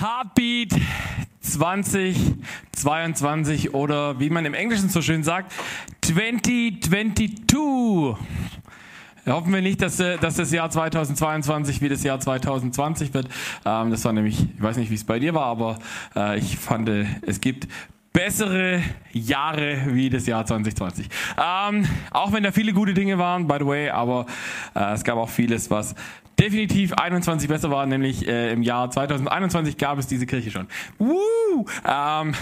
Heartbeat 2022 oder wie man im Englischen so schön sagt, 2022. Hoffen wir nicht, dass, äh, dass das Jahr 2022 wie das Jahr 2020 wird. Ähm, das war nämlich, ich weiß nicht, wie es bei dir war, aber äh, ich fand, äh, es gibt bessere Jahre wie das Jahr 2020. Ähm, auch wenn da viele gute Dinge waren, by the way, aber äh, es gab auch vieles, was definitiv 21 besser war, nämlich äh, im Jahr 2021 gab es diese Kirche schon. Woo! Ähm,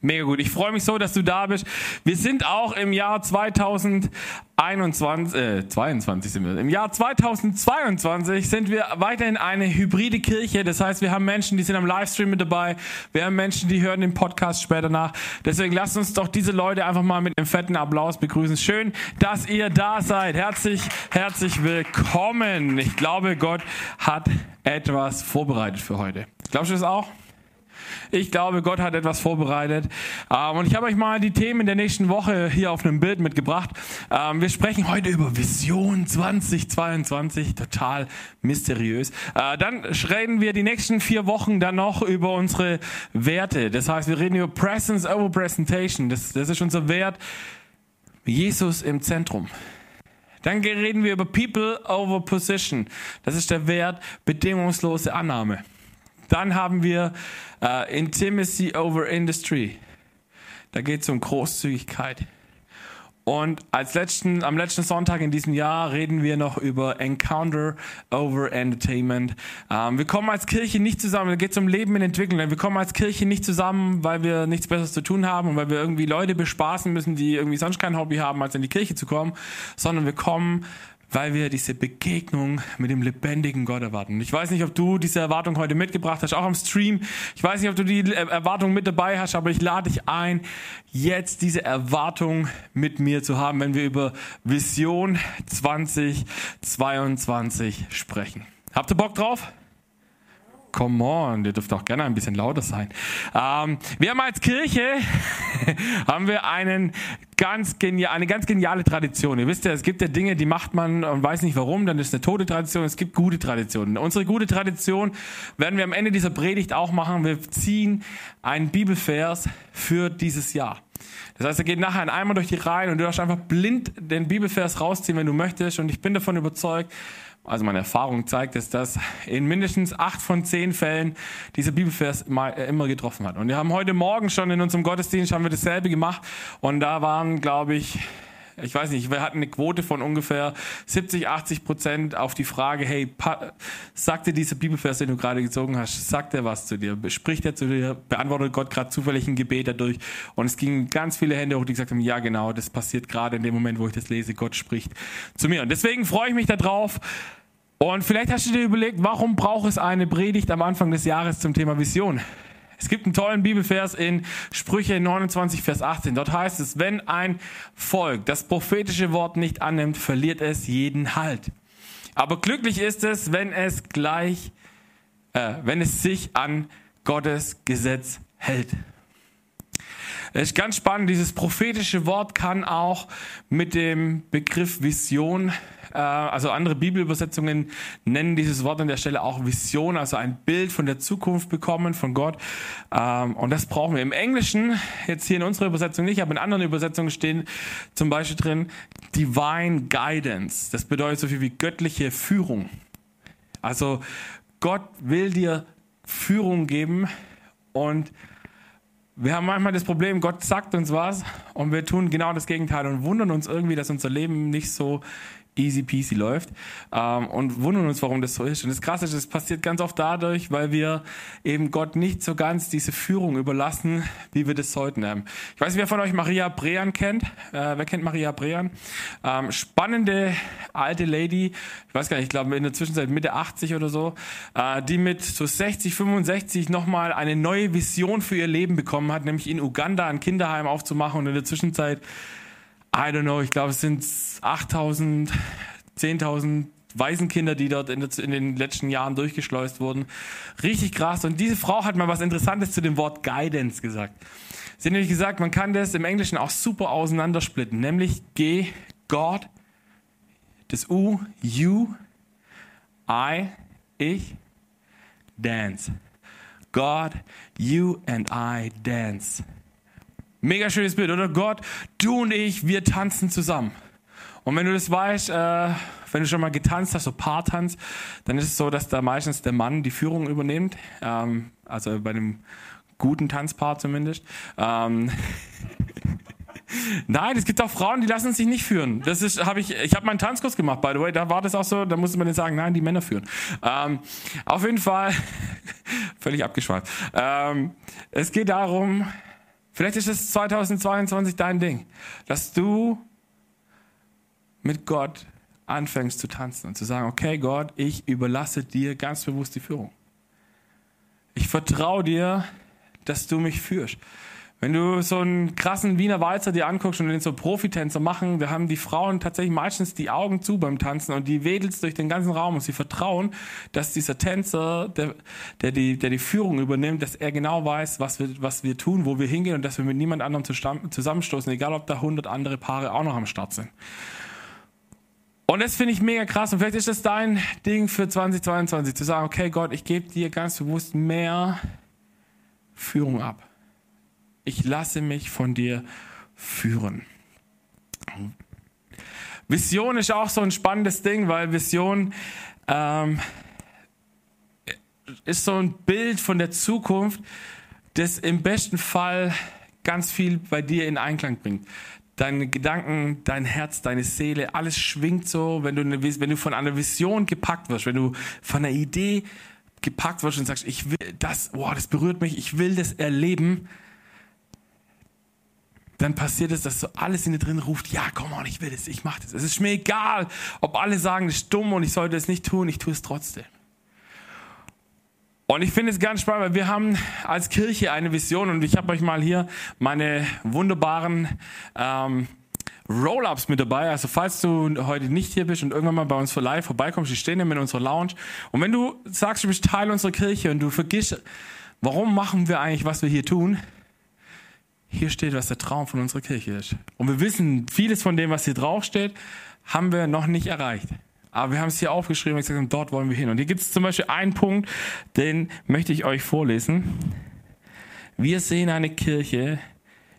Mega gut. Ich freue mich so, dass du da bist. Wir sind auch im Jahr 2021, äh, 22 sind wir. Im Jahr 2022 sind wir weiterhin eine hybride Kirche. Das heißt, wir haben Menschen, die sind am Livestream mit dabei. Wir haben Menschen, die hören den Podcast später nach. Deswegen lasst uns doch diese Leute einfach mal mit einem fetten Applaus begrüßen. Schön, dass ihr da seid. Herzlich, herzlich willkommen. Ich glaube, Gott hat etwas vorbereitet für heute. Glaubst du das auch? Ich glaube, Gott hat etwas vorbereitet. Ähm, und ich habe euch mal die Themen der nächsten Woche hier auf einem Bild mitgebracht. Ähm, wir sprechen heute über Vision 2022, total mysteriös. Äh, dann reden wir die nächsten vier Wochen dann noch über unsere Werte. Das heißt, wir reden über Presence over Presentation. Das, das ist unser Wert. Jesus im Zentrum. Dann reden wir über People over Position. Das ist der Wert bedingungslose Annahme. Dann haben wir uh, Intimacy over Industry. Da geht es um Großzügigkeit. Und als letzten, am letzten Sonntag in diesem Jahr reden wir noch über Encounter over Entertainment. Ähm, wir kommen als Kirche nicht zusammen, da geht es um Leben in Entwicklung. Wir kommen als Kirche nicht zusammen, weil wir nichts Besseres zu tun haben und weil wir irgendwie Leute bespaßen müssen, die irgendwie sonst kein Hobby haben, als in die Kirche zu kommen, sondern wir kommen, weil wir diese Begegnung mit dem lebendigen Gott erwarten. Ich weiß nicht, ob du diese Erwartung heute mitgebracht hast, auch am Stream. Ich weiß nicht, ob du die Erwartung mit dabei hast, aber ich lade dich ein, jetzt diese Erwartung mit mir zu haben, wenn wir über Vision 2022 sprechen. Habt ihr Bock drauf? Come on, ihr dürft auch gerne ein bisschen lauter sein. Ähm, wir haben als Kirche haben wir einen ganz genial, eine ganz geniale Tradition. Ihr wisst ja, es gibt ja Dinge, die macht man und weiß nicht warum, dann ist eine tote Tradition. Es gibt gute Traditionen. Unsere gute Tradition werden wir am Ende dieser Predigt auch machen. Wir ziehen einen Bibelvers für dieses Jahr. Das heißt, er geht nachher in einmal durch die Reihen und du darfst einfach blind den Bibelvers rausziehen, wenn du möchtest. Und ich bin davon überzeugt, also meine Erfahrung zeigt es, dass in mindestens acht von zehn Fällen dieser Bibelvers äh, immer getroffen hat. Und wir haben heute Morgen schon in unserem Gottesdienst haben wir dasselbe gemacht und da waren, glaube ich, ich weiß nicht, wir hatten eine Quote von ungefähr 70, 80 Prozent auf die Frage, hey, sagt dir dieser Bibelvers, den du gerade gezogen hast, sagt er was zu dir? Spricht er zu dir? Beantwortet Gott gerade zufällig ein Gebet dadurch? Und es gingen ganz viele Hände hoch, die gesagt haben, ja genau, das passiert gerade in dem Moment, wo ich das lese, Gott spricht zu mir. Und deswegen freue ich mich darauf, und vielleicht hast du dir überlegt, warum braucht es eine Predigt am Anfang des Jahres zum Thema Vision? Es gibt einen tollen Bibelvers in Sprüche 29, Vers 18. Dort heißt es, wenn ein Volk das prophetische Wort nicht annimmt, verliert es jeden Halt. Aber glücklich ist es, wenn es gleich, äh, wenn es sich an Gottes Gesetz hält. Es ist ganz spannend, dieses prophetische Wort kann auch mit dem Begriff Vision also andere Bibelübersetzungen nennen dieses Wort an der Stelle auch Vision, also ein Bild von der Zukunft bekommen von Gott. Ähm, und das brauchen wir im Englischen, jetzt hier in unserer Übersetzung nicht, aber in anderen Übersetzungen stehen zum Beispiel drin Divine Guidance. Das bedeutet so viel wie göttliche Führung. Also Gott will dir Führung geben und wir haben manchmal das Problem, Gott sagt uns was und wir tun genau das Gegenteil und wundern uns irgendwie, dass unser Leben nicht so easy peasy läuft ähm, und wundern uns, warum das so ist. Und das Krasse ist, es passiert ganz oft dadurch, weil wir eben Gott nicht so ganz diese Führung überlassen, wie wir das sollten. Ähm, ich weiß nicht, wer von euch Maria Brean kennt. Äh, wer kennt Maria Brean? Ähm, spannende alte Lady, ich weiß gar nicht, ich glaube in der Zwischenzeit Mitte 80 oder so, äh, die mit so 60, 65 nochmal eine neue Vision für ihr Leben bekommen hat, nämlich in Uganda ein Kinderheim aufzumachen und in der Zwischenzeit I don't know, ich glaube, es sind 8000, 10.000 Waisenkinder, die dort in, den letzten Jahren durchgeschleust wurden. Richtig krass. Und diese Frau hat mal was Interessantes zu dem Wort Guidance gesagt. Sie hat nämlich gesagt, man kann das im Englischen auch super auseinandersplitten, nämlich G, God, das U, You, I, ich, Dance. God, you and I dance. Mega schönes Bild, oder? Gott, du und ich, wir tanzen zusammen. Und wenn du das weißt, äh, wenn du schon mal getanzt hast, so Paartanz, dann ist es so, dass da meistens der Mann die Führung übernimmt. Ähm, also bei einem guten Tanzpaar zumindest. Ähm, Nein, es gibt auch Frauen, die lassen sich nicht führen. Das ist, habe ich, ich habe meinen Tanzkurs gemacht, by the way. Da war das auch so. Da musste man nicht sagen, nein, die Männer führen. Ähm, auf jeden Fall völlig abgeschweift. Ähm, es geht darum, vielleicht ist es 2022 dein Ding, dass du mit Gott anfängst zu tanzen und zu sagen, okay Gott, ich überlasse dir ganz bewusst die Führung. Ich vertraue dir, dass du mich führst. Wenn du so einen krassen Wiener Walzer dir anguckst und den so Profitänzer machen, da haben die Frauen tatsächlich meistens die Augen zu beim Tanzen und die wedelst durch den ganzen Raum und sie vertrauen, dass dieser Tänzer, der, der, die, der die Führung übernimmt, dass er genau weiß, was wir, was wir tun, wo wir hingehen und dass wir mit niemand anderem zusammenstoßen, egal ob da hundert andere Paare auch noch am Start sind. Und das finde ich mega krass. Und vielleicht ist das dein Ding für 2022, zu sagen, okay Gott, ich gebe dir ganz bewusst mehr Führung ab. Ich lasse mich von dir führen. Vision ist auch so ein spannendes Ding, weil Vision ähm, ist so ein Bild von der Zukunft, das im besten Fall ganz viel bei dir in Einklang bringt deine Gedanken, dein Herz, deine Seele, alles schwingt so, wenn du, eine, wenn du von einer Vision gepackt wirst, wenn du von einer Idee gepackt wirst und sagst, ich will das, boah, das berührt mich, ich will das erleben, dann passiert es, dass so alles in dir drin ruft, ja, komm on, ich will das, ich mach das. Es ist mir egal, ob alle sagen, das ist dumm und ich sollte es nicht tun, ich tue es trotzdem. Und ich finde es ganz spannend, weil wir haben als Kirche eine Vision und ich habe euch mal hier meine wunderbaren ähm, Roll-Ups mit dabei. Also falls du heute nicht hier bist und irgendwann mal bei uns für live vorbeikommst, die stehen immer in unserer Lounge. Und wenn du sagst, du bist Teil unserer Kirche und du vergisst, warum machen wir eigentlich, was wir hier tun, hier steht, was der Traum von unserer Kirche ist. Und wir wissen, vieles von dem, was hier drauf steht, haben wir noch nicht erreicht. Aber wir haben es hier aufgeschrieben und gesagt, dort wollen wir hin. Und hier gibt es zum Beispiel einen Punkt, den möchte ich euch vorlesen. Wir sehen eine Kirche,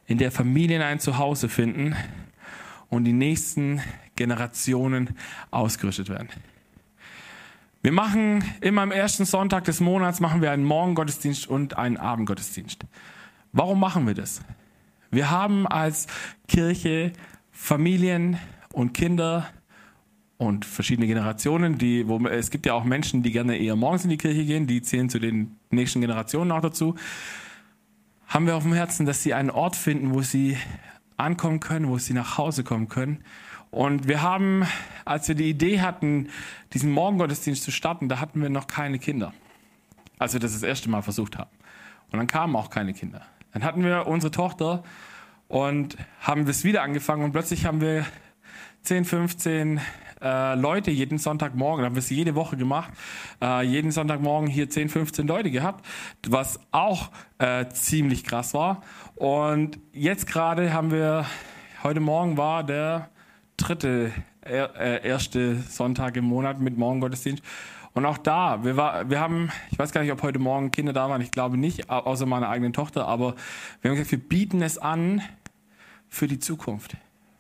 in der Familien ein Zuhause finden und die nächsten Generationen ausgerüstet werden. Wir machen immer am ersten Sonntag des Monats machen wir einen Morgengottesdienst und einen Abendgottesdienst. Warum machen wir das? Wir haben als Kirche Familien und Kinder und verschiedene Generationen, die, wo, es gibt ja auch Menschen, die gerne eher morgens in die Kirche gehen, die zählen zu den nächsten Generationen auch dazu, haben wir auf dem Herzen, dass sie einen Ort finden, wo sie ankommen können, wo sie nach Hause kommen können. Und wir haben, als wir die Idee hatten, diesen Morgengottesdienst zu starten, da hatten wir noch keine Kinder. Als wir das das erste Mal versucht haben. Und dann kamen auch keine Kinder. Dann hatten wir unsere Tochter und haben das wieder angefangen und plötzlich haben wir 10, 15 äh, Leute jeden Sonntagmorgen, haben wir es jede Woche gemacht, äh, jeden Sonntagmorgen hier 10, 15 Leute gehabt, was auch äh, ziemlich krass war. Und jetzt gerade haben wir, heute Morgen war der dritte, äh, erste Sonntag im Monat mit Morgengottesdienst. Und auch da, wir, war, wir haben, ich weiß gar nicht, ob heute Morgen Kinder da waren, ich glaube nicht, außer meiner eigenen Tochter, aber wir haben gesagt, wir bieten es an für die Zukunft.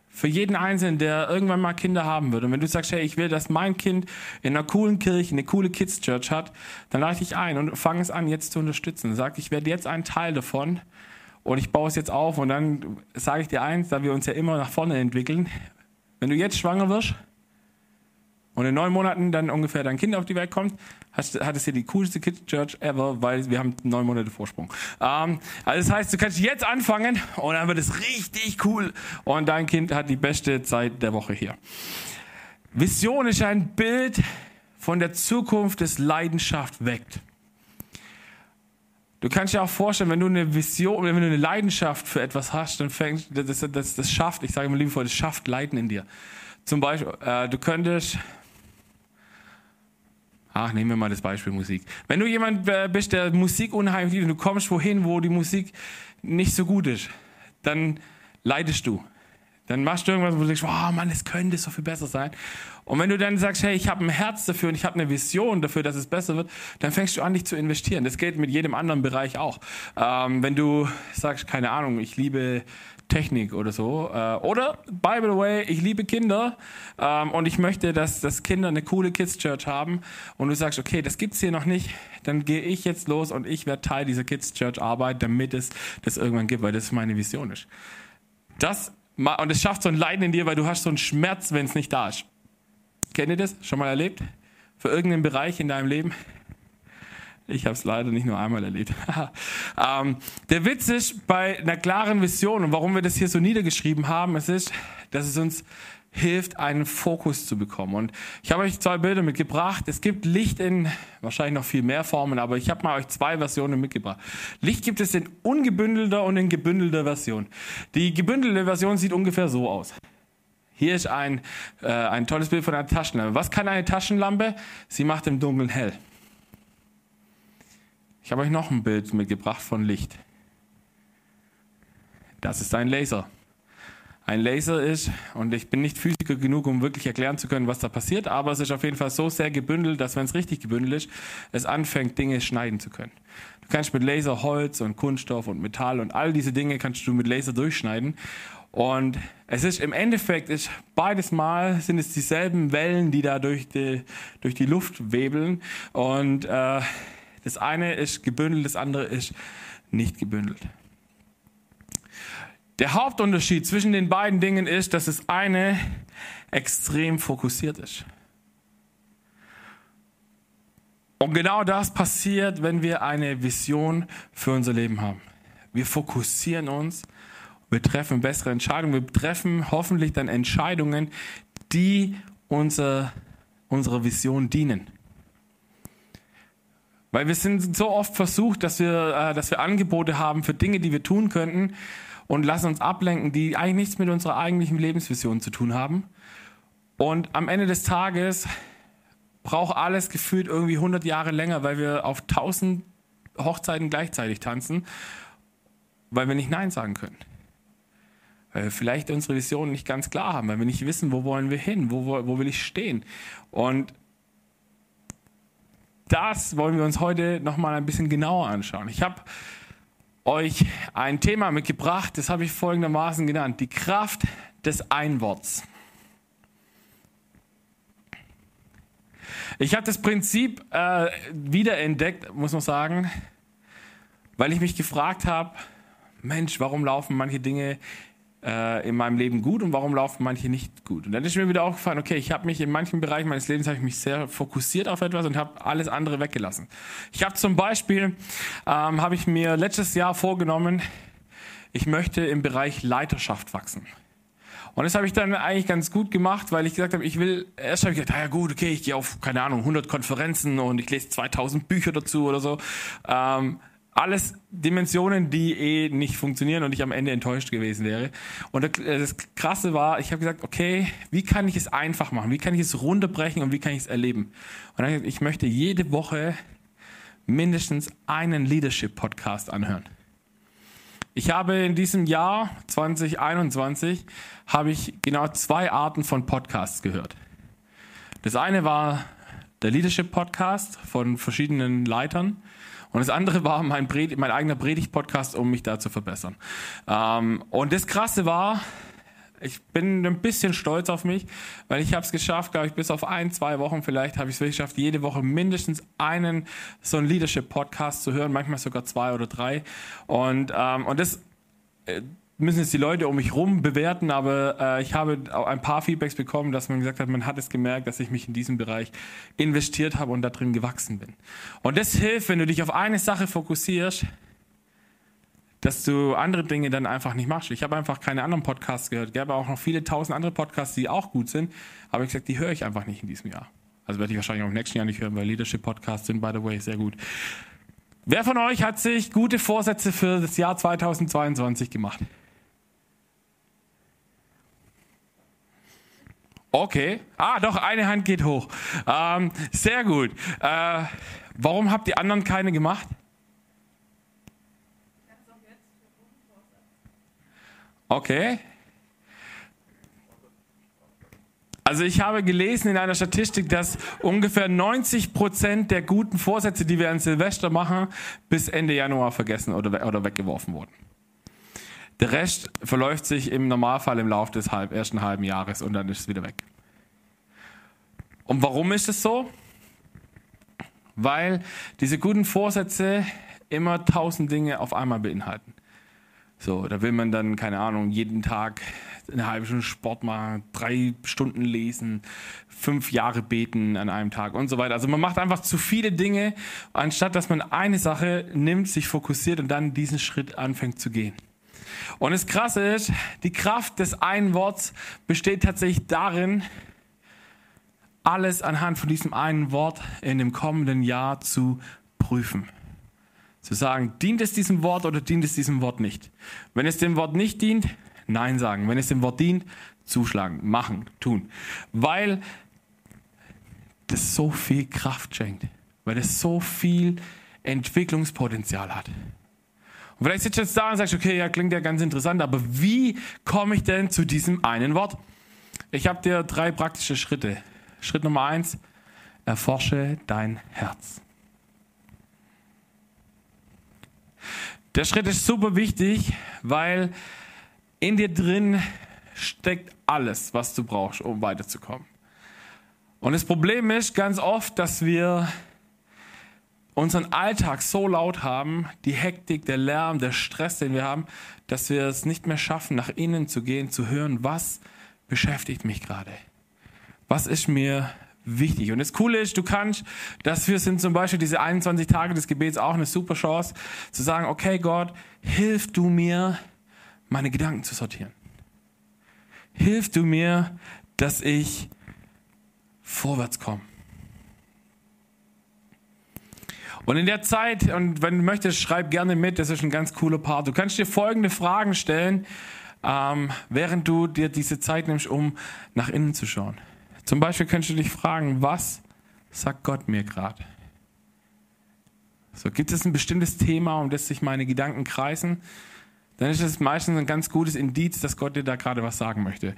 Für jeden Einzelnen, der irgendwann mal Kinder haben wird. Und wenn du sagst, hey, ich will, dass mein Kind in einer coolen Kirche, eine coole Kids Church hat, dann lade ich dich ein und fange es an, jetzt zu unterstützen. Sag, ich werde jetzt ein Teil davon und ich baue es jetzt auf. Und dann sage ich dir eins, da wir uns ja immer nach vorne entwickeln. Wenn du jetzt schwanger wirst, und in neun Monaten dann ungefähr dein Kind auf die Welt kommt, hast, hattest du die coolste Kids Church ever, weil wir haben neun Monate Vorsprung. Ähm, also das heißt, du kannst jetzt anfangen und dann wird es richtig cool und dein Kind hat die beste Zeit der Woche hier. Vision ist ein Bild von der Zukunft, das Leidenschaft weckt. Du kannst dir auch vorstellen, wenn du eine Vision, wenn du eine Leidenschaft für etwas hast, dann fängt das, das, das schafft, ich sage immer liebevoll, das schafft Leiden in dir. Zum Beispiel, äh, du könntest Ach, nehmen wir mal das Beispiel Musik. Wenn du jemand äh, bist, der Musik unheimlich liebt und du kommst wohin, wo die Musik nicht so gut ist, dann leidest du. Dann machst du irgendwas, wo du denkst, oh Mann, es könnte so viel besser sein. Und wenn du dann sagst, hey, ich habe ein Herz dafür und ich habe eine Vision dafür, dass es besser wird, dann fängst du an, dich zu investieren. Das geht mit jedem anderen Bereich auch. Ähm, wenn du sagst, keine Ahnung, ich liebe Technik oder so. Äh, oder, by the way, ich liebe Kinder ähm, und ich möchte, dass, dass Kinder eine coole Kids Church haben und du sagst, okay, das gibt's hier noch nicht, dann gehe ich jetzt los und ich werde Teil dieser Kids Church Arbeit, damit es das irgendwann gibt, weil das meine Vision ist. Das und es schafft so ein Leiden in dir, weil du hast so einen Schmerz, wenn es nicht da ist. Kennt ihr das? Schon mal erlebt? Für irgendeinen Bereich in deinem Leben? Ich habe es leider nicht nur einmal erlebt. ähm, der Witz ist bei einer klaren Vision und warum wir das hier so niedergeschrieben haben, es ist, dass es uns hilft, einen Fokus zu bekommen. Und ich habe euch zwei Bilder mitgebracht. Es gibt Licht in wahrscheinlich noch viel mehr Formen, aber ich habe mal euch zwei Versionen mitgebracht. Licht gibt es in ungebündelter und in gebündelter Version. Die gebündelte Version sieht ungefähr so aus. Hier ist ein, äh, ein tolles Bild von einer Taschenlampe. Was kann eine Taschenlampe? Sie macht im Dunkeln hell. Ich habe euch noch ein Bild mitgebracht von Licht. Das ist ein Laser ein Laser ist. Und ich bin nicht Physiker genug, um wirklich erklären zu können, was da passiert, aber es ist auf jeden Fall so sehr gebündelt, dass wenn es richtig gebündelt ist, es anfängt, Dinge schneiden zu können. Du kannst mit Laser Holz und Kunststoff und Metall und all diese Dinge kannst du mit Laser durchschneiden. Und es ist im Endeffekt ist beides Mal sind es dieselben Wellen, die da durch die, durch die Luft webeln. Und äh, das eine ist gebündelt, das andere ist nicht gebündelt. Der Hauptunterschied zwischen den beiden Dingen ist, dass das eine extrem fokussiert ist. Und genau das passiert, wenn wir eine Vision für unser Leben haben. Wir fokussieren uns, wir treffen bessere Entscheidungen, wir treffen hoffentlich dann Entscheidungen, die unser, unserer Vision dienen. Weil wir sind so oft versucht, dass wir, äh, dass wir Angebote haben für Dinge, die wir tun könnten, und lassen uns ablenken, die eigentlich nichts mit unserer eigentlichen Lebensvision zu tun haben. Und am Ende des Tages braucht alles gefühlt irgendwie 100 Jahre länger, weil wir auf 1000 Hochzeiten gleichzeitig tanzen, weil wir nicht Nein sagen können. Weil wir vielleicht unsere Vision nicht ganz klar haben, weil wir nicht wissen, wo wollen wir hin, wo, wo, will ich stehen. Und das wollen wir uns heute nochmal ein bisschen genauer anschauen. Ich habe euch ein Thema mitgebracht, das habe ich folgendermaßen genannt, die Kraft des Einworts. Ich habe das Prinzip äh, wiederentdeckt, muss man sagen, weil ich mich gefragt habe, Mensch, warum laufen manche Dinge äh, in meinem Leben gut und warum laufen manche nicht gut. Und dann ist mir wieder aufgefallen, okay, ich habe mich in manchen Bereichen meines Lebens habe ich mich sehr fokussiert auf etwas und habe alles andere weggelassen. Ich habe zum Beispiel ähm, habe ich mir letztes Jahr vorgenommen, ich möchte im Bereich Leiterschaft wachsen. Und das habe ich dann eigentlich ganz gut gemacht, weil ich gesagt habe, ich will, erst habe ich gedacht, ja gut, okay, ich gehe auf, keine Ahnung, 100 Konferenzen und ich lese 2000 Bücher dazu oder so. Ähm, alles Dimensionen, die eh nicht funktionieren und ich am Ende enttäuscht gewesen wäre. Und das Krasse war, ich habe gesagt, okay, wie kann ich es einfach machen? Wie kann ich es runterbrechen und wie kann ich es erleben? Und dann, ich möchte jede Woche mindestens einen Leadership-Podcast anhören. Ich habe in diesem Jahr 2021 habe ich genau zwei Arten von Podcasts gehört. Das eine war der Leadership Podcast von verschiedenen Leitern und das andere war mein, Pred mein eigener Predigt-Podcast, um mich da zu verbessern. Ähm, und das Krasse war, ich bin ein bisschen stolz auf mich, weil ich habe es geschafft, glaube ich, bis auf ein, zwei Wochen vielleicht habe ich es geschafft, jede Woche mindestens einen so einen Leadership-Podcast zu hören, manchmal sogar zwei oder drei. Und, ähm, und das äh, müssen jetzt die Leute um mich rum bewerten, aber äh, ich habe ein paar Feedbacks bekommen, dass man gesagt hat, man hat es gemerkt, dass ich mich in diesem Bereich investiert habe und da drin gewachsen bin. Und das hilft, wenn du dich auf eine Sache fokussierst, dass du andere Dinge dann einfach nicht machst. Ich habe einfach keine anderen Podcasts gehört. Gäbe auch noch viele tausend andere Podcasts, die auch gut sind, aber ich gesagt, die höre ich einfach nicht in diesem Jahr. Also werde ich wahrscheinlich auch im nächsten Jahr nicht hören, weil Leadership Podcasts sind, by the way, sehr gut. Wer von euch hat sich gute Vorsätze für das Jahr 2022 gemacht? Okay. Ah, doch, eine Hand geht hoch. Ähm, sehr gut. Äh, warum habt die anderen keine gemacht? Okay. Also ich habe gelesen in einer Statistik, dass ungefähr 90 Prozent der guten Vorsätze, die wir an Silvester machen, bis Ende Januar vergessen oder, oder weggeworfen wurden. Der Rest verläuft sich im Normalfall im Laufe des halb, ersten halben Jahres und dann ist es wieder weg. Und warum ist es so? Weil diese guten Vorsätze immer tausend Dinge auf einmal beinhalten. So, da will man dann, keine Ahnung, jeden Tag eine halbe Stunde Sport machen, drei Stunden lesen, fünf Jahre beten an einem Tag und so weiter. Also man macht einfach zu viele Dinge, anstatt dass man eine Sache nimmt, sich fokussiert und dann diesen Schritt anfängt zu gehen. Und das Krasse ist, die Kraft des einen Worts besteht tatsächlich darin, alles anhand von diesem einen Wort in dem kommenden Jahr zu prüfen. Zu sagen, dient es diesem Wort oder dient es diesem Wort nicht? Wenn es dem Wort nicht dient, Nein sagen. Wenn es dem Wort dient, zuschlagen, machen, tun. Weil das so viel Kraft schenkt. Weil es so viel Entwicklungspotenzial hat. Und vielleicht sitzt du jetzt da und sagst, okay, ja, klingt ja ganz interessant, aber wie komme ich denn zu diesem einen Wort? Ich habe dir drei praktische Schritte. Schritt Nummer eins, erforsche dein Herz. Der Schritt ist super wichtig, weil in dir drin steckt alles, was du brauchst, um weiterzukommen. Und das Problem ist ganz oft, dass wir unseren Alltag so laut haben, die Hektik, der Lärm, der Stress, den wir haben, dass wir es nicht mehr schaffen, nach innen zu gehen, zu hören, was beschäftigt mich gerade. Was ist mir wichtig? Und das Coole ist, du kannst, dafür sind zum Beispiel diese 21 Tage des Gebets auch eine super Chance, zu sagen, okay Gott, hilf du mir, meine Gedanken zu sortieren. Hilf du mir, dass ich vorwärts komme. Und in der Zeit, und wenn du möchtest, schreib gerne mit, das ist ein ganz cooler Part. Du kannst dir folgende Fragen stellen, ähm, während du dir diese Zeit nimmst, um nach innen zu schauen. Zum Beispiel kannst du dich fragen, was sagt Gott mir gerade? So, gibt es ein bestimmtes Thema, um das sich meine Gedanken kreisen? Dann ist es meistens ein ganz gutes Indiz, dass Gott dir da gerade was sagen möchte.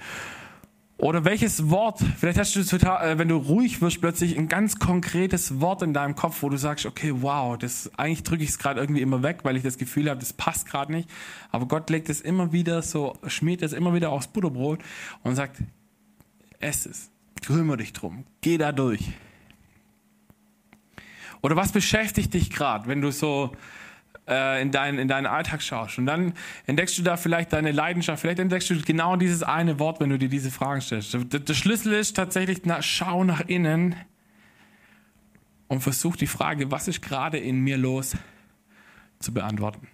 Oder welches Wort, vielleicht hast du total, äh, wenn du ruhig wirst, plötzlich ein ganz konkretes Wort in deinem Kopf, wo du sagst, okay, wow, das eigentlich drücke ich es gerade irgendwie immer weg, weil ich das Gefühl habe, das passt gerade nicht. Aber Gott legt es immer wieder so, schmiert es immer wieder aufs Butterbrot und sagt, ess es, kümmere dich drum, geh da durch. Oder was beschäftigt dich gerade, wenn du so in, dein, in deinen Alltag schaust. Und dann entdeckst du da vielleicht deine Leidenschaft. Vielleicht entdeckst du genau dieses eine Wort, wenn du dir diese Fragen stellst. Der, der Schlüssel ist tatsächlich, na, schau nach innen und versuch die Frage, was ist gerade in mir los, zu beantworten.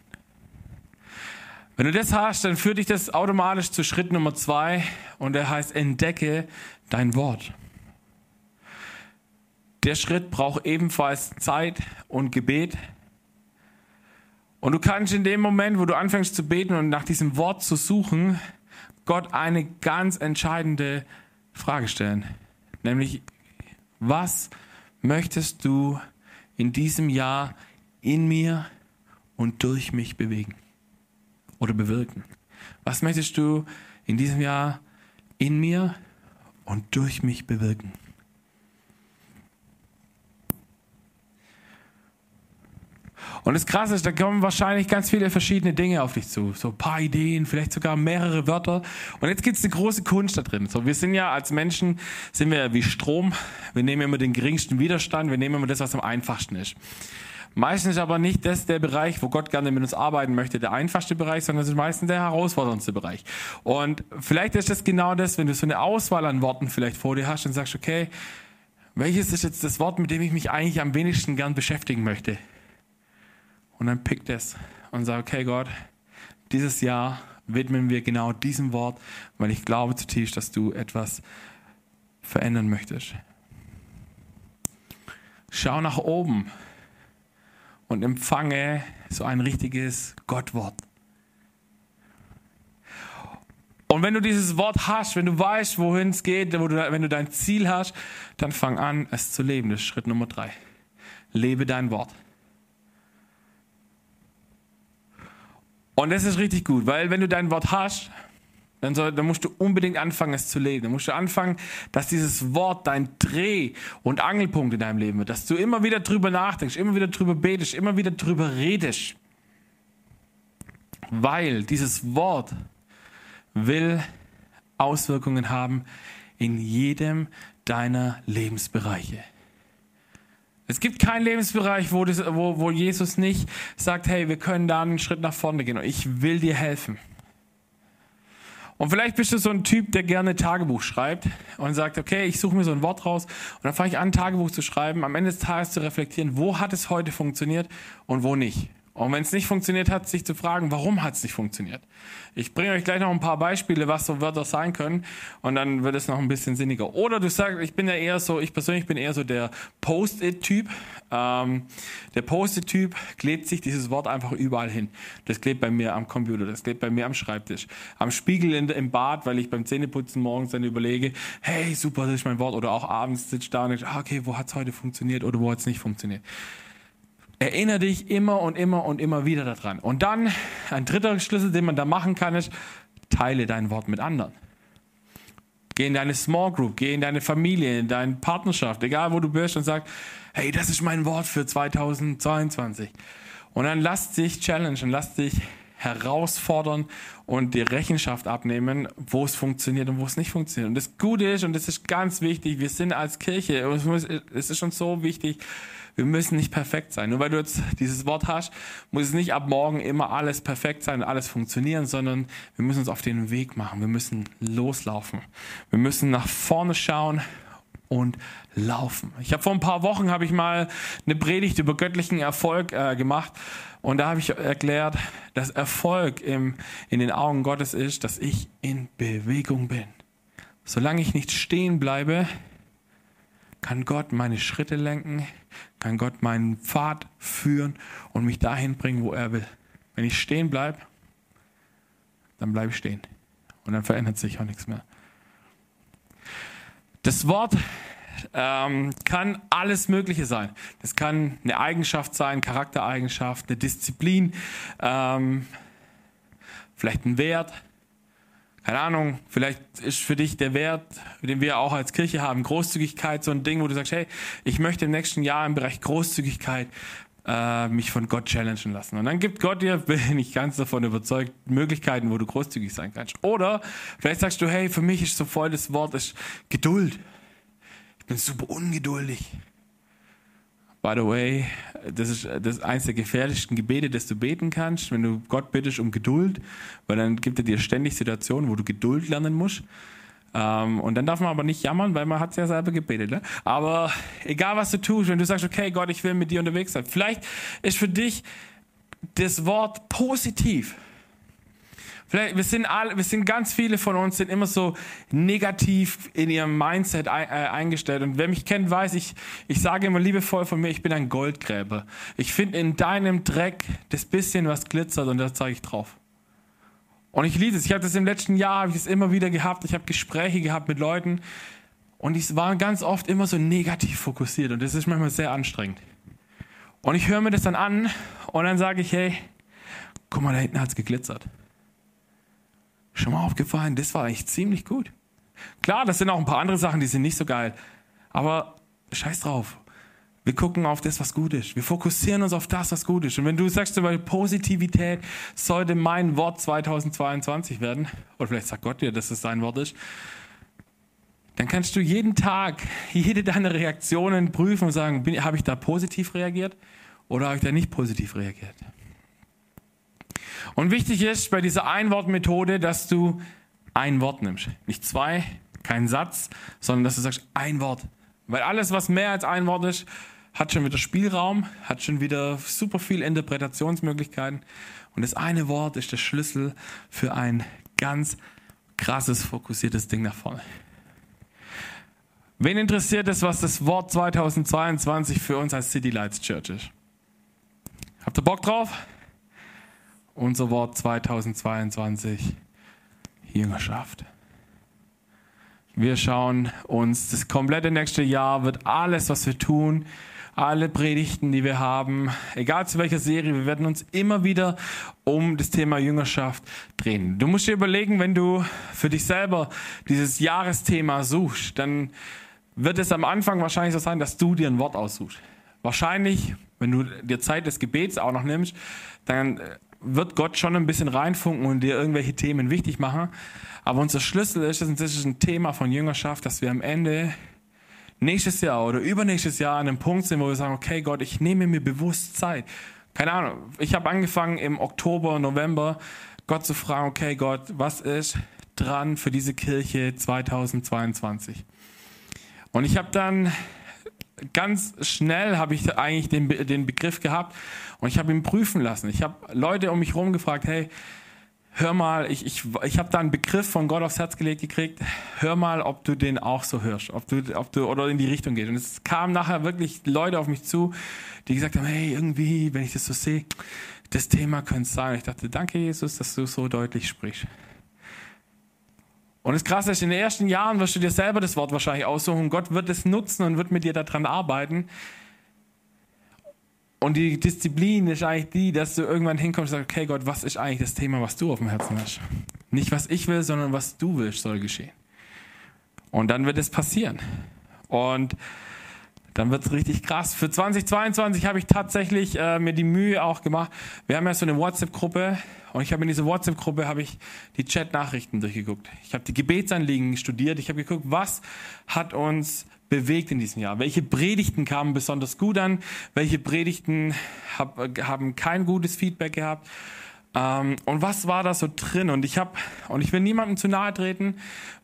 Wenn du das hast, dann führt dich das automatisch zu Schritt Nummer zwei und der heißt, entdecke dein Wort. Der Schritt braucht ebenfalls Zeit und Gebet. Und du kannst in dem Moment, wo du anfängst zu beten und nach diesem Wort zu suchen, Gott eine ganz entscheidende Frage stellen. Nämlich, was möchtest du in diesem Jahr in mir und durch mich bewegen oder bewirken? Was möchtest du in diesem Jahr in mir und durch mich bewirken? Und das Krasse ist, da kommen wahrscheinlich ganz viele verschiedene Dinge auf dich zu. So ein paar Ideen, vielleicht sogar mehrere Wörter. Und jetzt gibt es eine große Kunst da drin. So, wir sind ja als Menschen, sind wir wie Strom. Wir nehmen immer den geringsten Widerstand. Wir nehmen immer das, was am einfachsten ist. Meistens ist aber nicht das der Bereich, wo Gott gerne mit uns arbeiten möchte, der einfachste Bereich, sondern es ist meistens der herausforderndste Bereich. Und vielleicht ist das genau das, wenn du so eine Auswahl an Worten vielleicht vor dir hast und sagst, okay, welches ist jetzt das Wort, mit dem ich mich eigentlich am wenigsten gern beschäftigen möchte? Und dann pickt es und sagt, okay Gott, dieses Jahr widmen wir genau diesem Wort, weil ich glaube zutiefst, dass du etwas verändern möchtest. Schau nach oben und empfange so ein richtiges Gottwort. Und wenn du dieses Wort hast, wenn du weißt, wohin es geht, wo du, wenn du dein Ziel hast, dann fang an, es zu leben. Das ist Schritt Nummer drei. Lebe dein Wort. Und das ist richtig gut, weil wenn du dein Wort hast, dann, soll, dann musst du unbedingt anfangen, es zu leben. Dann musst du anfangen, dass dieses Wort dein Dreh- und Angelpunkt in deinem Leben wird. Dass du immer wieder drüber nachdenkst, immer wieder drüber betest, immer wieder drüber redest. Weil dieses Wort will Auswirkungen haben in jedem deiner Lebensbereiche. Es gibt keinen Lebensbereich, wo, das, wo, wo Jesus nicht sagt, hey, wir können da einen Schritt nach vorne gehen und ich will dir helfen. Und vielleicht bist du so ein Typ, der gerne Tagebuch schreibt und sagt, okay, ich suche mir so ein Wort raus und dann fange ich an, Tagebuch zu schreiben, am Ende des Tages zu reflektieren, wo hat es heute funktioniert und wo nicht. Und wenn es nicht funktioniert hat, sich zu fragen, warum hat es nicht funktioniert. Ich bringe euch gleich noch ein paar Beispiele, was so Wörter sein können, und dann wird es noch ein bisschen sinniger. Oder du sagst, ich bin ja eher so, ich persönlich bin eher so der Post-it-Typ. Ähm, der Post-it-Typ klebt sich dieses Wort einfach überall hin. Das klebt bei mir am Computer, das klebt bei mir am Schreibtisch, am Spiegel in, im Bad, weil ich beim Zähneputzen morgens dann überlege, hey, super, das ist mein Wort. Oder auch abends sitze ich da und denke, ah, okay, wo hat es heute funktioniert oder wo hat es nicht funktioniert. Erinnere dich immer und immer und immer wieder daran. Und dann, ein dritter Schlüssel, den man da machen kann, ist, teile dein Wort mit anderen. Geh in deine Small Group, geh in deine Familie, in deine Partnerschaft, egal wo du bist und sag, hey, das ist mein Wort für 2022. Und dann lass dich challengen, lass dich herausfordern und dir Rechenschaft abnehmen, wo es funktioniert und wo es nicht funktioniert. Und das Gute ist, und das ist ganz wichtig, wir sind als Kirche, es ist schon so wichtig, wir müssen nicht perfekt sein. Nur weil du jetzt dieses Wort hast, muss es nicht ab morgen immer alles perfekt sein und alles funktionieren, sondern wir müssen uns auf den Weg machen. Wir müssen loslaufen. Wir müssen nach vorne schauen und laufen. Ich habe vor ein paar Wochen habe ich mal eine Predigt über göttlichen Erfolg äh, gemacht und da habe ich erklärt, dass Erfolg im, in den Augen Gottes ist, dass ich in Bewegung bin. Solange ich nicht stehen bleibe, kann Gott meine Schritte lenken, kann Gott meinen Pfad führen und mich dahin bringen, wo er will. Wenn ich stehen bleibe, dann bleibe ich stehen. Und dann verändert sich auch nichts mehr. Das Wort ähm, kann alles Mögliche sein. Das kann eine Eigenschaft sein, Charaktereigenschaft, eine Disziplin, ähm, vielleicht ein Wert, keine Ahnung, vielleicht ist für dich der Wert, den wir auch als Kirche haben, Großzügigkeit, so ein Ding, wo du sagst, hey, ich möchte im nächsten Jahr im Bereich Großzügigkeit äh, mich von Gott challengen lassen. Und dann gibt Gott dir, bin ich ganz davon überzeugt, Möglichkeiten, wo du großzügig sein kannst. Oder vielleicht sagst du, hey, für mich ist so voll das Wort ist Geduld. Ich bin super ungeduldig. By the way, das ist, das ist eines der gefährlichsten Gebete, das du beten kannst, wenn du Gott bittest um Geduld, weil dann gibt er dir ständig Situationen, wo du Geduld lernen musst. Ähm, und dann darf man aber nicht jammern, weil man hat ja selber gebetet. Ne? Aber egal, was du tust, wenn du sagst, okay, Gott, ich will mit dir unterwegs sein, vielleicht ist für dich das Wort positiv. Vielleicht, wir sind alle, wir sind ganz viele von uns sind immer so negativ in ihrem Mindset äh, eingestellt. Und wer mich kennt, weiß ich, ich sage immer liebevoll von mir, ich bin ein Goldgräber. Ich finde in deinem Dreck das bisschen, was glitzert und da zeige ich drauf. Und ich liebe es. Ich habe das im letzten Jahr, habe ich das immer wieder gehabt. Ich habe Gespräche gehabt mit Leuten und die waren ganz oft immer so negativ fokussiert und das ist manchmal sehr anstrengend. Und ich höre mir das dann an und dann sage ich, hey, guck mal, da hinten hat es geglitzert. Schon mal aufgefallen, das war eigentlich ziemlich gut. Klar, das sind auch ein paar andere Sachen, die sind nicht so geil. Aber scheiß drauf. Wir gucken auf das, was gut ist. Wir fokussieren uns auf das, was gut ist. Und wenn du sagst, weil Positivität sollte mein Wort 2022 werden, oder vielleicht sagt Gott dir, dass es sein Wort ist, dann kannst du jeden Tag jede deiner Reaktionen prüfen und sagen, habe ich da positiv reagiert oder habe ich da nicht positiv reagiert? Und wichtig ist bei dieser Einwortmethode, dass du ein Wort nimmst. Nicht zwei, kein Satz, sondern dass du sagst ein Wort. Weil alles, was mehr als ein Wort ist, hat schon wieder Spielraum, hat schon wieder super viel Interpretationsmöglichkeiten. Und das eine Wort ist der Schlüssel für ein ganz krasses, fokussiertes Ding nach vorne. Wen interessiert es, was das Wort 2022 für uns als City Lights Church ist? Habt ihr Bock drauf? Unser Wort 2022, Jüngerschaft. Wir schauen uns das komplette nächste Jahr, wird alles, was wir tun, alle Predigten, die wir haben, egal zu welcher Serie, wir werden uns immer wieder um das Thema Jüngerschaft drehen. Du musst dir überlegen, wenn du für dich selber dieses Jahresthema suchst, dann wird es am Anfang wahrscheinlich so sein, dass du dir ein Wort aussuchst. Wahrscheinlich, wenn du dir Zeit des Gebets auch noch nimmst, dann wird Gott schon ein bisschen reinfunken und dir irgendwelche Themen wichtig machen. Aber unser Schlüssel ist, das ist ein Thema von Jüngerschaft, dass wir am Ende nächstes Jahr oder übernächstes Jahr an einem Punkt sind, wo wir sagen, okay Gott, ich nehme mir bewusst Zeit. Keine Ahnung, ich habe angefangen im Oktober, November Gott zu fragen, okay Gott, was ist dran für diese Kirche 2022? Und ich habe dann ganz schnell habe ich eigentlich den, den Begriff gehabt und ich habe ihn prüfen lassen. Ich habe Leute um mich herum gefragt, hey, hör mal, ich, ich, ich habe da einen Begriff von Gott aufs Herz gelegt gekriegt, hör mal, ob du den auch so hörst, ob du, ob du oder in die Richtung gehst. Und es kamen nachher wirklich Leute auf mich zu, die gesagt haben, hey, irgendwie, wenn ich das so sehe, das Thema könnte es sein. Ich dachte, danke Jesus, dass du so deutlich sprichst. Und das Krasse ist, in den ersten Jahren wirst du dir selber das Wort wahrscheinlich aussuchen. Gott wird es nutzen und wird mit dir daran arbeiten. Und die Disziplin ist eigentlich die, dass du irgendwann hinkommst und sagst, okay Gott, was ist eigentlich das Thema, was du auf dem Herzen hast? Nicht was ich will, sondern was du willst, soll geschehen. Und dann wird es passieren. Und dann wird es richtig krass. Für 2022 habe ich tatsächlich äh, mir die Mühe auch gemacht. Wir haben ja so eine WhatsApp-Gruppe und ich habe in dieser WhatsApp-Gruppe habe ich die Chat-Nachrichten durchgeguckt. Ich habe die Gebetsanliegen studiert. Ich habe geguckt, was hat uns bewegt in diesem Jahr? Welche Predigten kamen besonders gut an? Welche Predigten hab, haben kein gutes Feedback gehabt? Ähm, und was war da so drin? Und ich habe und ich will niemandem zu nahe treten,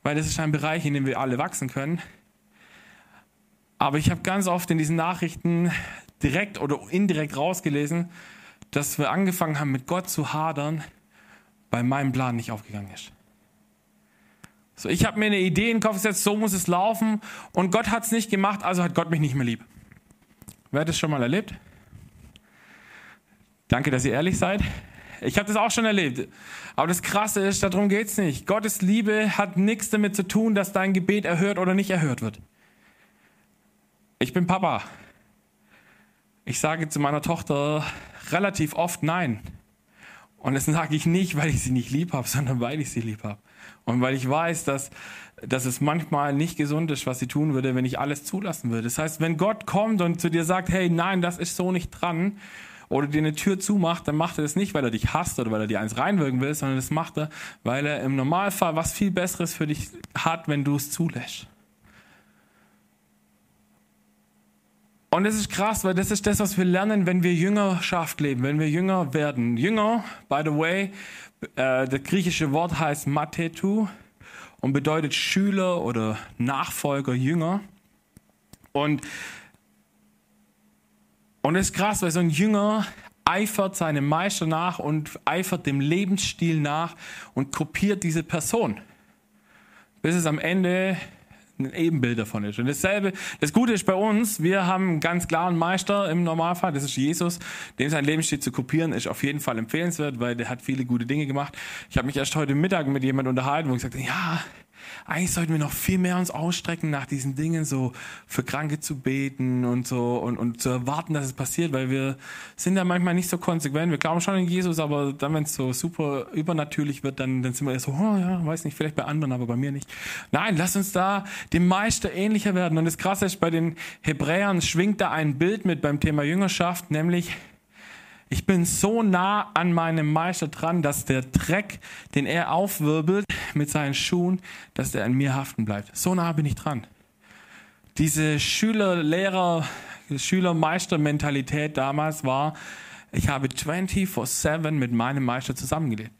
weil das ist ein Bereich, in dem wir alle wachsen können. Aber ich habe ganz oft in diesen Nachrichten direkt oder indirekt rausgelesen, dass wir angefangen haben, mit Gott zu hadern, weil mein Plan nicht aufgegangen ist. So, ich habe mir eine Idee in den Kopf gesetzt, so muss es laufen und Gott hat es nicht gemacht, also hat Gott mich nicht mehr lieb. Wer hat das schon mal erlebt? Danke, dass ihr ehrlich seid. Ich habe das auch schon erlebt. Aber das Krasse ist, darum geht es nicht. Gottes Liebe hat nichts damit zu tun, dass dein Gebet erhört oder nicht erhört wird. Ich bin Papa. Ich sage zu meiner Tochter relativ oft Nein. Und das sage ich nicht, weil ich sie nicht lieb habe, sondern weil ich sie lieb habe. Und weil ich weiß, dass, dass es manchmal nicht gesund ist, was sie tun würde, wenn ich alles zulassen würde. Das heißt, wenn Gott kommt und zu dir sagt, hey, nein, das ist so nicht dran, oder dir eine Tür zumacht, dann macht er das nicht, weil er dich hasst oder weil er dir eins reinwirken will, sondern das macht er, weil er im Normalfall was viel Besseres für dich hat, wenn du es zulässt. Und es ist krass, weil das ist das, was wir lernen, wenn wir Jüngerschaft leben, wenn wir Jünger werden. Jünger, by the way, äh, das griechische Wort heißt Mathetu und bedeutet Schüler oder Nachfolger, Jünger. Und, und es ist krass, weil so ein Jünger eifert seinem Meister nach und eifert dem Lebensstil nach und kopiert diese Person. Bis es am Ende ein Ebenbild davon ist. Und dasselbe, das Gute ist bei uns, wir haben einen ganz klaren Meister im Normalfall, das ist Jesus. Dem sein Lebensstil zu kopieren, ist auf jeden Fall empfehlenswert, weil der hat viele gute Dinge gemacht. Ich habe mich erst heute Mittag mit jemandem unterhalten, wo ich gesagt habe, ja, eigentlich sollten wir noch viel mehr uns ausstrecken nach diesen Dingen, so für Kranke zu beten und so und, und zu erwarten, dass es passiert, weil wir sind da manchmal nicht so konsequent. Wir glauben schon in Jesus, aber dann, wenn es so super übernatürlich wird, dann, dann sind wir so, oh ja, weiß nicht, vielleicht bei anderen, aber bei mir nicht. Nein, lass uns da dem Meister ähnlicher werden. Und das Krasse ist, bei den Hebräern schwingt da ein Bild mit beim Thema Jüngerschaft, nämlich ich bin so nah an meinem Meister dran, dass der Dreck, den er aufwirbelt mit seinen Schuhen, dass der an mir haften bleibt. So nah bin ich dran. Diese Schüler-Lehrer, Schüler-Meister-Mentalität damals war, ich habe 24-7 mit meinem Meister zusammengelebt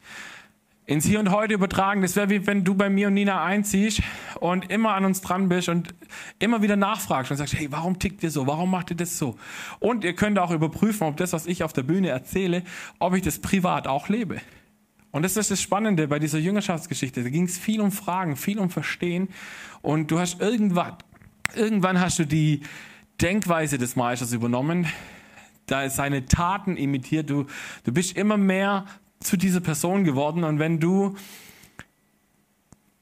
ins Hier und Heute übertragen. Das wäre wie wenn du bei mir und Nina einziehst und immer an uns dran bist und immer wieder nachfragst und sagst, hey, warum tickt ihr so? Warum macht ihr das so? Und ihr könnt auch überprüfen, ob das, was ich auf der Bühne erzähle, ob ich das privat auch lebe. Und das ist das Spannende bei dieser Jüngerschaftsgeschichte. Da ging es viel um Fragen, viel um Verstehen. Und du hast irgendwann, irgendwann hast du die Denkweise des Meisters übernommen, da ist seine Taten imitiert. Du, du bist immer mehr zu dieser Person geworden. Und wenn du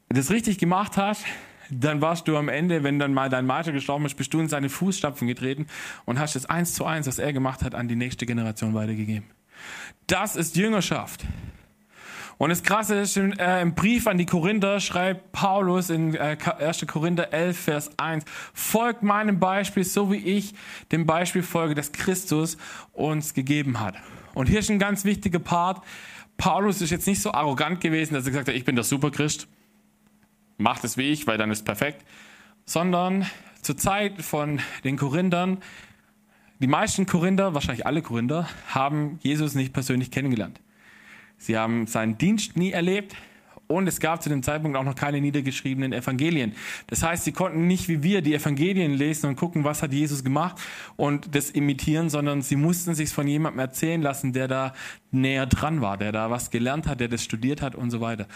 das richtig gemacht hast, dann warst du am Ende, wenn dann mal dein Vater gestorben ist, bist du in seine Fußstapfen getreten und hast das eins zu eins, was er gemacht hat, an die nächste Generation weitergegeben. Das ist Jüngerschaft. Und das Krasse ist, im, äh, im Brief an die Korinther schreibt Paulus in äh, 1. Korinther 11, Vers 1, folgt meinem Beispiel, so wie ich dem Beispiel folge, das Christus uns gegeben hat. Und hier ist ein ganz wichtiger Part. Paulus ist jetzt nicht so arrogant gewesen, dass er gesagt hat, ich bin der Superchrist, macht es wie ich, weil dann ist perfekt, sondern zur Zeit von den Korinthern, die meisten Korinther, wahrscheinlich alle Korinther, haben Jesus nicht persönlich kennengelernt. Sie haben seinen Dienst nie erlebt und es gab zu dem Zeitpunkt auch noch keine niedergeschriebenen Evangelien. Das heißt, sie konnten nicht wie wir die Evangelien lesen und gucken, was hat Jesus gemacht und das imitieren, sondern sie mussten sich von jemandem erzählen lassen, der da näher dran war, der da was gelernt hat, der das studiert hat und so weiter.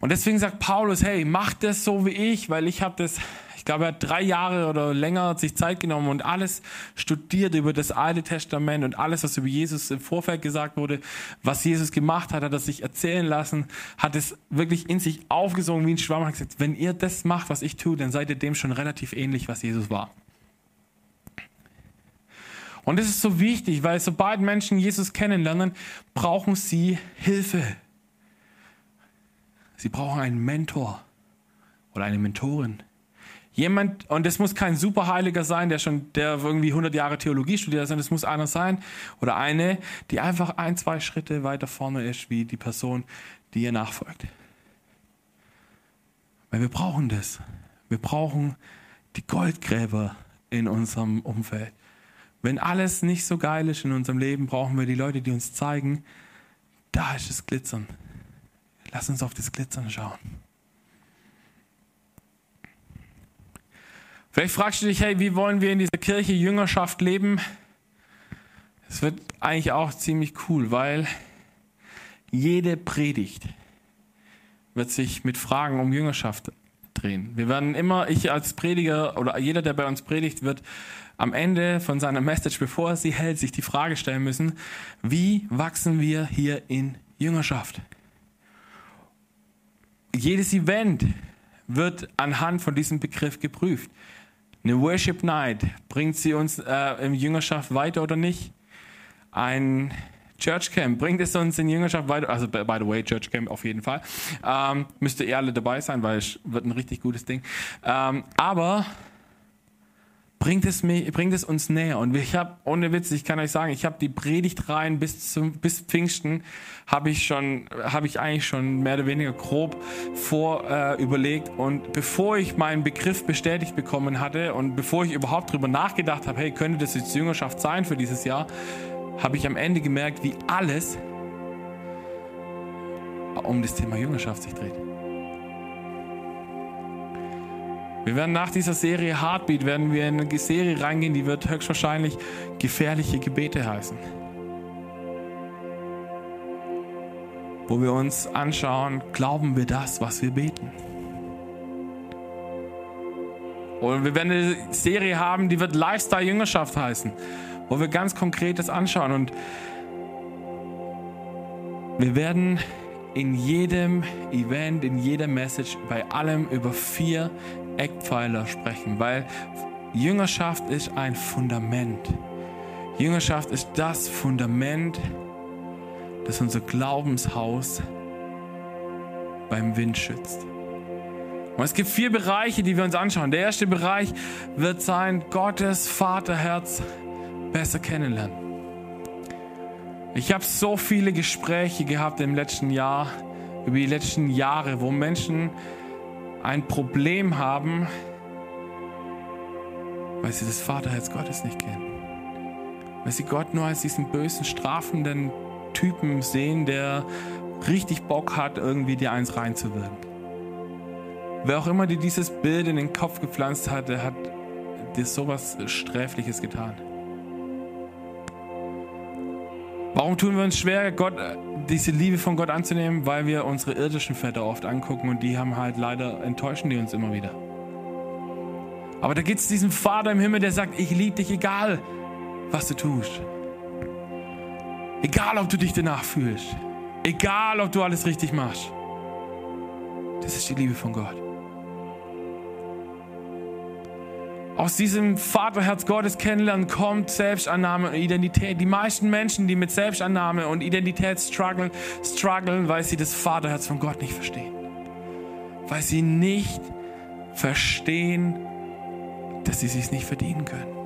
Und deswegen sagt Paulus, hey, mach das so wie ich, weil ich habe das glaube, er hat drei Jahre oder länger sich Zeit genommen und alles studiert über das Alte Testament und alles, was über Jesus im Vorfeld gesagt wurde, was Jesus gemacht hat, hat er sich erzählen lassen, hat es wirklich in sich aufgesogen wie ein Schwamm und hat gesagt, wenn ihr das macht, was ich tue, dann seid ihr dem schon relativ ähnlich, was Jesus war. Und das ist so wichtig, weil sobald Menschen Jesus kennenlernen, brauchen sie Hilfe. Sie brauchen einen Mentor oder eine Mentorin. Jemand, und das muss kein Superheiliger sein, der schon, der irgendwie 100 Jahre Theologie studiert hat, sondern es muss einer sein oder eine, die einfach ein, zwei Schritte weiter vorne ist, wie die Person, die ihr nachfolgt. Weil wir brauchen das. Wir brauchen die Goldgräber in unserem Umfeld. Wenn alles nicht so geil ist in unserem Leben, brauchen wir die Leute, die uns zeigen, da ist das Glitzern. Lass uns auf das Glitzern schauen. Vielleicht fragst du dich, hey, wie wollen wir in dieser Kirche Jüngerschaft leben? Es wird eigentlich auch ziemlich cool, weil jede Predigt wird sich mit Fragen um Jüngerschaft drehen. Wir werden immer, ich als Prediger oder jeder, der bei uns predigt, wird am Ende von seiner Message, bevor er sie hält, sich die Frage stellen müssen, wie wachsen wir hier in Jüngerschaft? Jedes Event wird anhand von diesem Begriff geprüft. Eine Worship Night, bringt sie uns äh, in Jüngerschaft weiter oder nicht? Ein Church Camp, bringt es uns in Jüngerschaft weiter? Also, by the way, Church Camp auf jeden Fall. Ähm, müsst ihr alle dabei sein, weil es wird ein richtig gutes Ding. Ähm, aber bringt es, mir, bringt es uns näher. Und ich habe, ohne Witz, ich kann euch sagen, ich habe die Predigt rein bis zum bis Pfingsten habe ich schon, habe ich eigentlich schon mehr oder weniger grob vor äh, überlegt. Und bevor ich meinen Begriff bestätigt bekommen hatte und bevor ich überhaupt darüber nachgedacht habe, hey, könnte das jetzt Jüngerschaft sein für dieses Jahr, habe ich am Ende gemerkt, wie alles um das Thema Jüngerschaft sich dreht. Wir werden nach dieser Serie Heartbeat, werden wir in eine Serie reingehen, die wird höchstwahrscheinlich gefährliche Gebete heißen. Wo wir uns anschauen, glauben wir das, was wir beten? Und wir werden eine Serie haben, die wird Lifestyle Jüngerschaft heißen, wo wir ganz konkretes anschauen und wir werden in jedem Event, in jeder Message, bei allem über vier Eckpfeiler sprechen, weil Jüngerschaft ist ein Fundament. Jüngerschaft ist das Fundament, das unser Glaubenshaus beim Wind schützt. Und es gibt vier Bereiche, die wir uns anschauen. Der erste Bereich wird sein, Gottes Vaterherz besser kennenlernen. Ich habe so viele Gespräche gehabt im letzten Jahr, über die letzten Jahre, wo Menschen ein Problem haben, weil sie das Vaterherz Gottes nicht kennen. Weil sie Gott nur als diesen bösen, strafenden Typen sehen, der richtig Bock hat, irgendwie dir eins reinzuwirken. Wer auch immer dir dieses Bild in den Kopf gepflanzt hat, der hat dir sowas Sträfliches getan. Warum tun wir uns schwer, Gott, diese Liebe von Gott anzunehmen? Weil wir unsere irdischen Väter oft angucken und die haben halt leider, enttäuschen die uns immer wieder. Aber da gibt es diesen Vater im Himmel, der sagt, ich liebe dich, egal was du tust. Egal, ob du dich danach fühlst. Egal, ob du alles richtig machst. Das ist die Liebe von Gott. Aus diesem Vaterherz Gottes kennenlernen kommt Selbstannahme und Identität. Die meisten Menschen, die mit Selbstannahme und Identität strugglen, strugglen, weil sie das Vaterherz von Gott nicht verstehen. Weil sie nicht verstehen, dass sie es nicht verdienen können.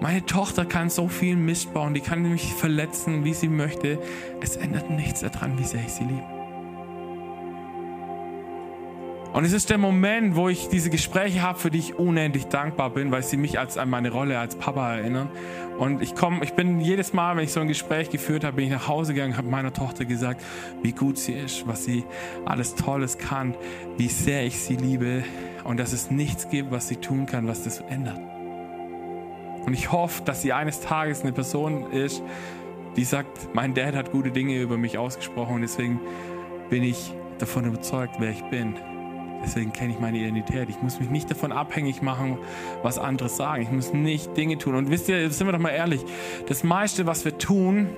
Meine Tochter kann so viel Mist bauen, die kann mich verletzen, wie sie möchte. Es ändert nichts daran, wie sehr ich sie liebe. Und es ist der Moment, wo ich diese Gespräche habe, für die ich unendlich dankbar bin, weil sie mich als, an meine Rolle als Papa erinnern. Und ich komme, ich bin jedes Mal, wenn ich so ein Gespräch geführt habe, bin ich nach Hause gegangen, habe meiner Tochter gesagt, wie gut sie ist, was sie alles Tolles kann, wie sehr ich sie liebe und dass es nichts gibt, was sie tun kann, was das ändert. Und ich hoffe, dass sie eines Tages eine Person ist, die sagt, mein Dad hat gute Dinge über mich ausgesprochen und deswegen bin ich davon überzeugt, wer ich bin. Deswegen kenne ich meine Identität. Ich muss mich nicht davon abhängig machen, was andere sagen. Ich muss nicht Dinge tun. Und wisst ihr, sind wir doch mal ehrlich, das meiste, was wir tun,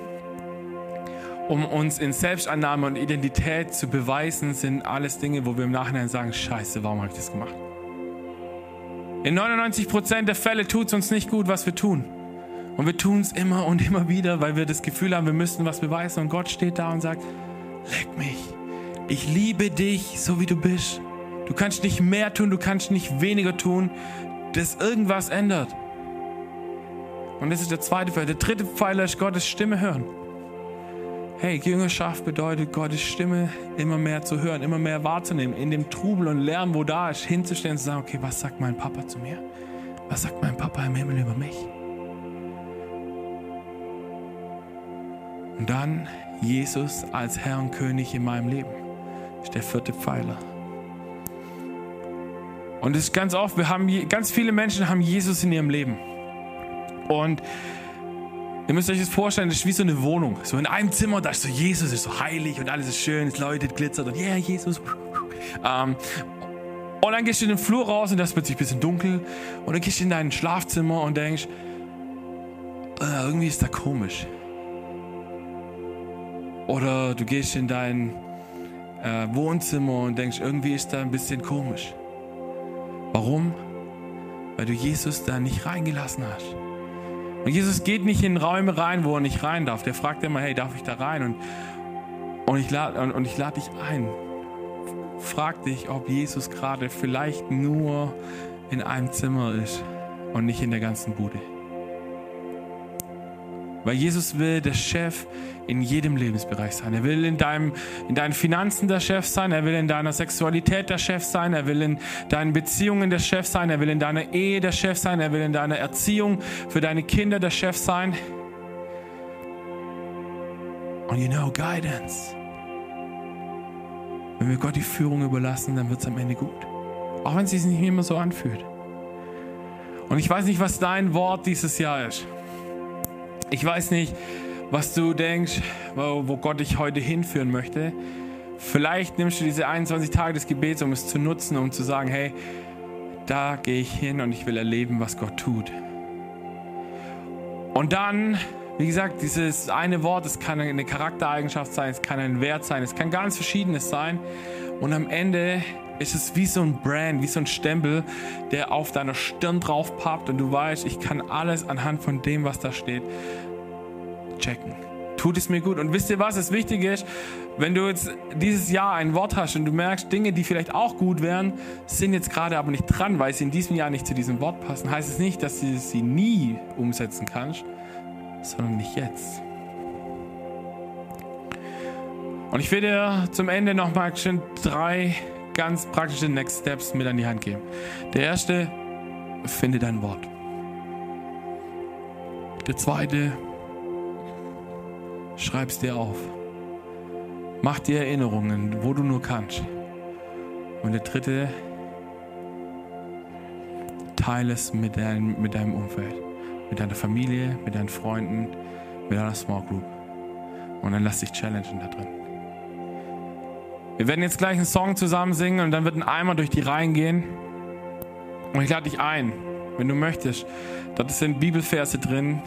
um uns in Selbstannahme und Identität zu beweisen, sind alles Dinge, wo wir im Nachhinein sagen, scheiße, warum habe ich das gemacht? In 99% der Fälle tut es uns nicht gut, was wir tun. Und wir tun es immer und immer wieder, weil wir das Gefühl haben, wir müssten was beweisen. Und Gott steht da und sagt, leck mich. Ich liebe dich, so wie du bist. Du kannst nicht mehr tun, du kannst nicht weniger tun, dass irgendwas ändert. Und das ist der zweite Pfeiler. Der dritte Pfeiler ist Gottes Stimme hören. Hey, Jüngerschaft bedeutet, Gottes Stimme immer mehr zu hören, immer mehr wahrzunehmen, in dem Trubel und Lärm, wo da ist, hinzustellen und zu sagen, okay, was sagt mein Papa zu mir? Was sagt mein Papa im Himmel über mich? Und dann Jesus als Herr und König in meinem Leben. Ist der vierte Pfeiler. Und es ist ganz oft, wir haben ganz viele Menschen haben Jesus in ihrem Leben. Und ihr müsst euch das vorstellen, das ist wie so eine Wohnung. So in einem Zimmer, da ist so Jesus, ist so heilig und alles ist schön, es läutet, glitzert und yeah, Jesus. Ähm, und dann gehst du in den Flur raus und das wird sich ein bisschen dunkel. Und dann gehst du in dein Schlafzimmer und denkst, äh, irgendwie ist da komisch. Oder du gehst in dein äh, Wohnzimmer und denkst, irgendwie ist da ein bisschen komisch. Warum? Weil du Jesus da nicht reingelassen hast. Und Jesus geht nicht in Räume rein, wo er nicht rein darf. Der fragt immer, hey, darf ich da rein? Und, und ich lade und, und lad dich ein. Frag dich, ob Jesus gerade vielleicht nur in einem Zimmer ist und nicht in der ganzen Bude. Weil Jesus will der Chef in jedem Lebensbereich sein. Er will in, deinem, in deinen Finanzen der Chef sein, er will in deiner Sexualität der Chef sein, er will in deinen Beziehungen der Chef sein, er will in deiner Ehe der Chef sein, er will in deiner Erziehung für deine Kinder der Chef sein. Und you know, Guidance. Wenn wir Gott die Führung überlassen, dann wird es am Ende gut. Auch wenn es sich nicht immer so anfühlt. Und ich weiß nicht, was dein Wort dieses Jahr ist. Ich weiß nicht, was du denkst, wo Gott dich heute hinführen möchte. Vielleicht nimmst du diese 21 Tage des Gebets, um es zu nutzen, um zu sagen, hey, da gehe ich hin und ich will erleben, was Gott tut. Und dann, wie gesagt, dieses eine Wort, es kann eine Charaktereigenschaft sein, es kann ein Wert sein, es kann ganz verschiedenes sein. Und am Ende ist es wie so ein Brand, wie so ein Stempel, der auf deiner Stirn drauf pappt und du weißt, ich kann alles anhand von dem, was da steht, checken. Tut es mir gut. Und wisst ihr was? Das Wichtige ist, wenn du jetzt dieses Jahr ein Wort hast und du merkst, Dinge, die vielleicht auch gut wären, sind jetzt gerade aber nicht dran, weil sie in diesem Jahr nicht zu diesem Wort passen, heißt es nicht, dass du sie nie umsetzen kannst, sondern nicht jetzt. Und ich will dir zum Ende nochmal schön drei ganz praktische Next Steps mit an die Hand geben. Der erste, finde dein Wort. Der zweite, schreib es dir auf. Mach dir Erinnerungen, wo du nur kannst. Und der dritte, teile es mit, dein, mit deinem Umfeld, mit deiner Familie, mit deinen Freunden, mit deiner Small Group. Und dann lass dich challengen da drin. Wir werden jetzt gleich einen Song zusammen singen und dann wird ein Eimer durch die Reihen gehen. Und ich lade dich ein, wenn du möchtest. Dort sind Bibelverse drin,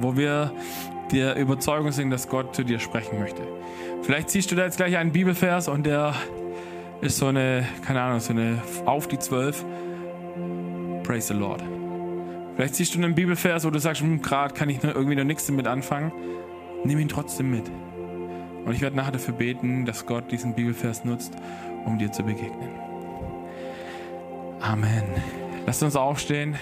wo wir der Überzeugung sind, dass Gott zu dir sprechen möchte. Vielleicht siehst du da jetzt gleich einen Bibelvers und der ist so eine, keine Ahnung, so eine auf die zwölf. Praise the Lord. Vielleicht siehst du einen Bibelvers, wo du sagst, hm, gerade kann ich irgendwie noch nichts damit anfangen. Nimm ihn trotzdem mit. Und ich werde nachher dafür beten, dass Gott diesen Bibelvers nutzt, um dir zu begegnen. Amen. Lasst uns aufstehen.